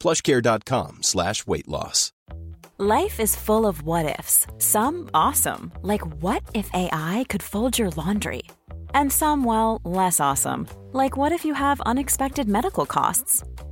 plushcare.com slash weight loss. Life is full of what ifs. Some awesome, like what if AI could fold your laundry? And some, well, less awesome, like what if you have unexpected medical costs?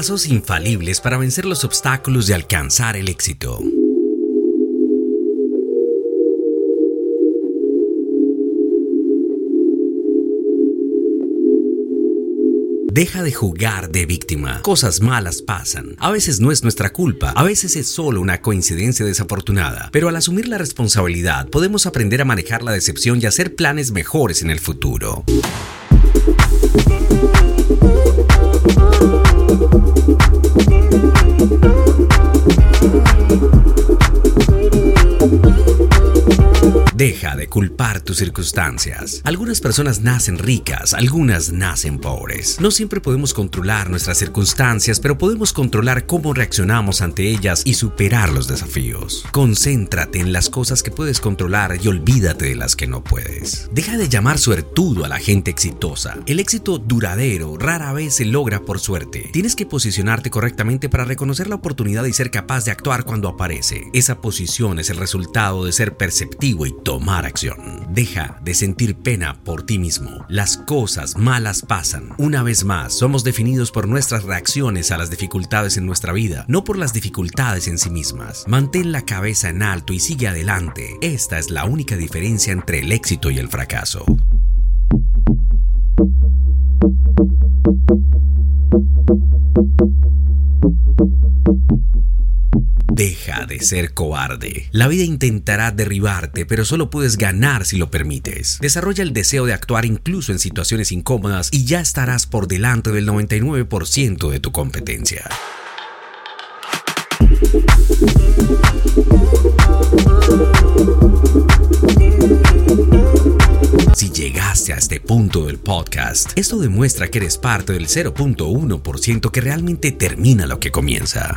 Pasos infalibles para vencer los obstáculos y alcanzar el éxito. Deja de jugar de víctima. Cosas malas pasan. A veces no es nuestra culpa, a veces es solo una coincidencia desafortunada. Pero al asumir la responsabilidad podemos aprender a manejar la decepción y hacer planes mejores en el futuro. Deja de culpar tus circunstancias. Algunas personas nacen ricas, algunas nacen pobres. No siempre podemos controlar nuestras circunstancias, pero podemos controlar cómo reaccionamos ante ellas y superar los desafíos. Concéntrate en las cosas que puedes controlar y olvídate de las que no puedes. Deja de llamar suertudo a la gente exitosa. El éxito duradero rara vez se logra por suerte. Tienes que posicionarte correctamente para reconocer la oportunidad y ser capaz de actuar cuando aparece. Esa posición es el resultado de ser perceptivo y tomar acción. Deja de sentir pena por ti mismo. Las cosas malas pasan. Una vez más, somos definidos por nuestras reacciones a las dificultades en nuestra vida, no por las dificultades en sí mismas. Mantén la cabeza en alto y sigue adelante. Esta es la única diferencia entre el éxito y el fracaso. De ser cobarde. La vida intentará derribarte, pero solo puedes ganar si lo permites. Desarrolla el deseo de actuar incluso en situaciones incómodas y ya estarás por delante del 99% de tu competencia. Si llegaste a este punto del podcast, esto demuestra que eres parte del 0.1% que realmente termina lo que comienza.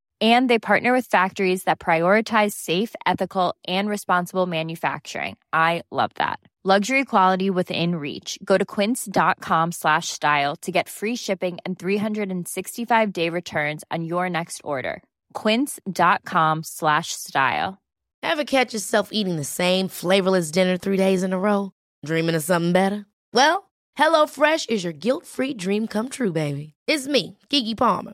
And they partner with factories that prioritize safe, ethical, and responsible manufacturing. I love that. Luxury quality within reach. Go to quince.com slash style to get free shipping and 365 day returns on your next order. Quince.com slash style. Ever catch yourself eating the same flavorless dinner three days in a row? Dreaming of something better? Well, hello fresh is your guilt free dream come true, baby. It's me, gigi Palmer.